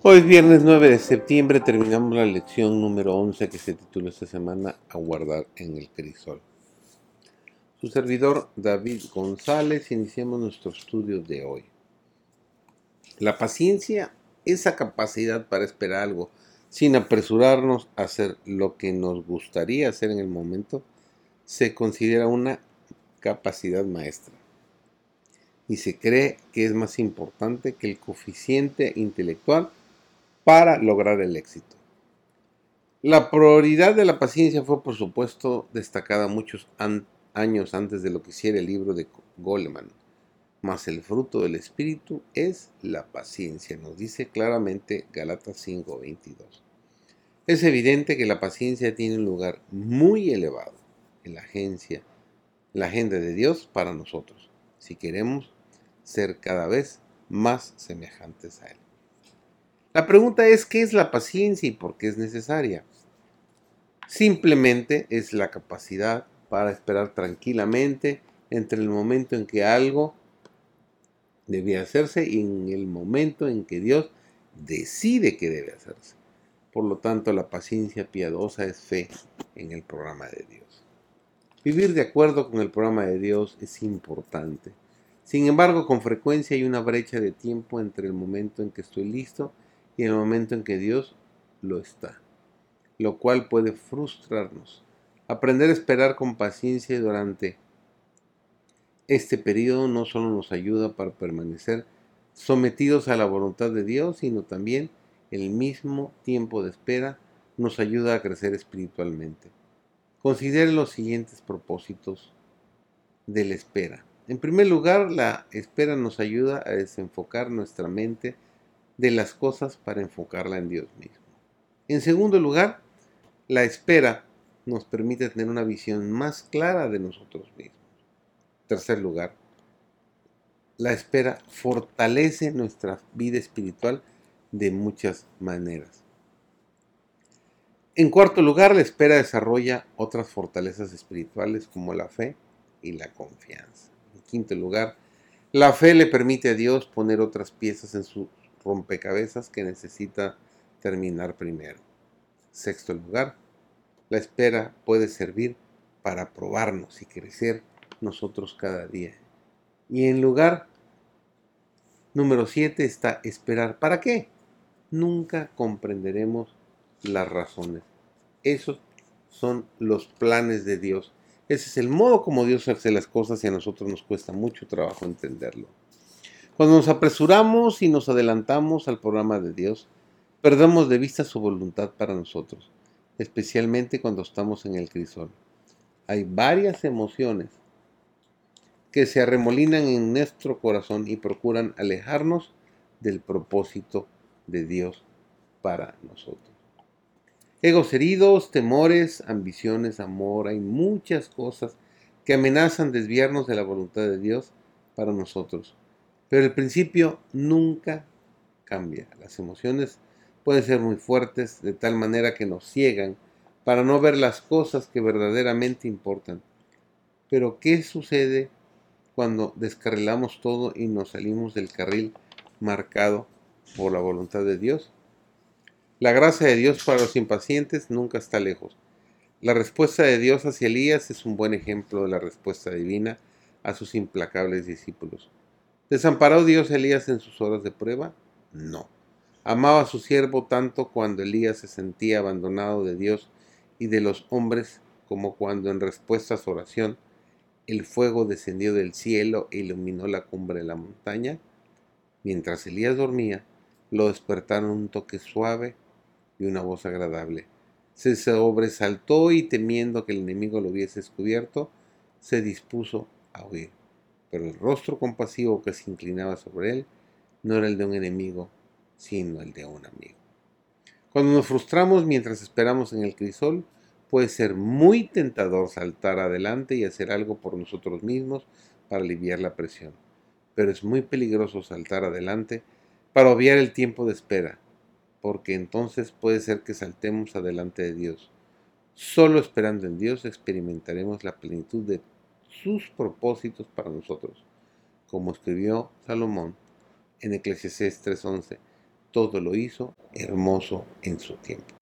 Hoy es viernes 9 de septiembre, terminamos la lección número 11 que se titula esta semana A guardar en el crisol. Su servidor David González, iniciamos nuestro estudio de hoy. La paciencia, esa capacidad para esperar algo sin apresurarnos a hacer lo que nos gustaría hacer en el momento, se considera una capacidad maestra y se cree que es más importante que el coeficiente intelectual para lograr el éxito. La prioridad de la paciencia fue, por supuesto, destacada muchos años antes de lo que hiciera el libro de Goleman. Mas el fruto del Espíritu es la paciencia, nos dice claramente Galatas 5:22. Es evidente que la paciencia tiene un lugar muy elevado en la agencia, la agenda de Dios para nosotros, si queremos ser cada vez más semejantes a Él. La pregunta es, ¿qué es la paciencia y por qué es necesaria? Simplemente es la capacidad para esperar tranquilamente entre el momento en que algo debe hacerse y en el momento en que Dios decide que debe hacerse. Por lo tanto, la paciencia piadosa es fe en el programa de Dios. Vivir de acuerdo con el programa de Dios es importante. Sin embargo, con frecuencia hay una brecha de tiempo entre el momento en que estoy listo el momento en que Dios lo está, lo cual puede frustrarnos. Aprender a esperar con paciencia durante este periodo no solo nos ayuda para permanecer sometidos a la voluntad de Dios, sino también el mismo tiempo de espera nos ayuda a crecer espiritualmente. Considere los siguientes propósitos de la espera. En primer lugar, la espera nos ayuda a desenfocar nuestra mente de las cosas para enfocarla en Dios mismo. En segundo lugar, la espera nos permite tener una visión más clara de nosotros mismos. En tercer lugar, la espera fortalece nuestra vida espiritual de muchas maneras. En cuarto lugar, la espera desarrolla otras fortalezas espirituales como la fe y la confianza. En quinto lugar, la fe le permite a Dios poner otras piezas en su rompecabezas que necesita terminar primero. Sexto lugar, la espera puede servir para probarnos y crecer nosotros cada día. Y en lugar número siete está esperar. ¿Para qué? Nunca comprenderemos las razones. Esos son los planes de Dios. Ese es el modo como Dios hace las cosas y a nosotros nos cuesta mucho trabajo entenderlo. Cuando nos apresuramos y nos adelantamos al programa de Dios, perdemos de vista su voluntad para nosotros, especialmente cuando estamos en el crisol. Hay varias emociones que se arremolinan en nuestro corazón y procuran alejarnos del propósito de Dios para nosotros. Egos heridos, temores, ambiciones, amor, hay muchas cosas que amenazan desviarnos de la voluntad de Dios para nosotros. Pero el principio nunca cambia. Las emociones pueden ser muy fuertes de tal manera que nos ciegan para no ver las cosas que verdaderamente importan. Pero ¿qué sucede cuando descarrilamos todo y nos salimos del carril marcado por la voluntad de Dios? La gracia de Dios para los impacientes nunca está lejos. La respuesta de Dios hacia Elías es un buen ejemplo de la respuesta divina a sus implacables discípulos. ¿Desamparó Dios a Elías en sus horas de prueba? No. Amaba a su siervo tanto cuando Elías se sentía abandonado de Dios y de los hombres como cuando en respuesta a su oración el fuego descendió del cielo e iluminó la cumbre de la montaña. Mientras Elías dormía, lo despertaron un toque suave y una voz agradable. Se sobresaltó y temiendo que el enemigo lo hubiese descubierto, se dispuso a huir pero el rostro compasivo que se inclinaba sobre él no era el de un enemigo, sino el de un amigo. Cuando nos frustramos mientras esperamos en el crisol, puede ser muy tentador saltar adelante y hacer algo por nosotros mismos para aliviar la presión, pero es muy peligroso saltar adelante para obviar el tiempo de espera, porque entonces puede ser que saltemos adelante de Dios. Solo esperando en Dios experimentaremos la plenitud de sus propósitos para nosotros, como escribió Salomón en Eclesiastés 3:11. todo lo hizo hermoso en su tiempo.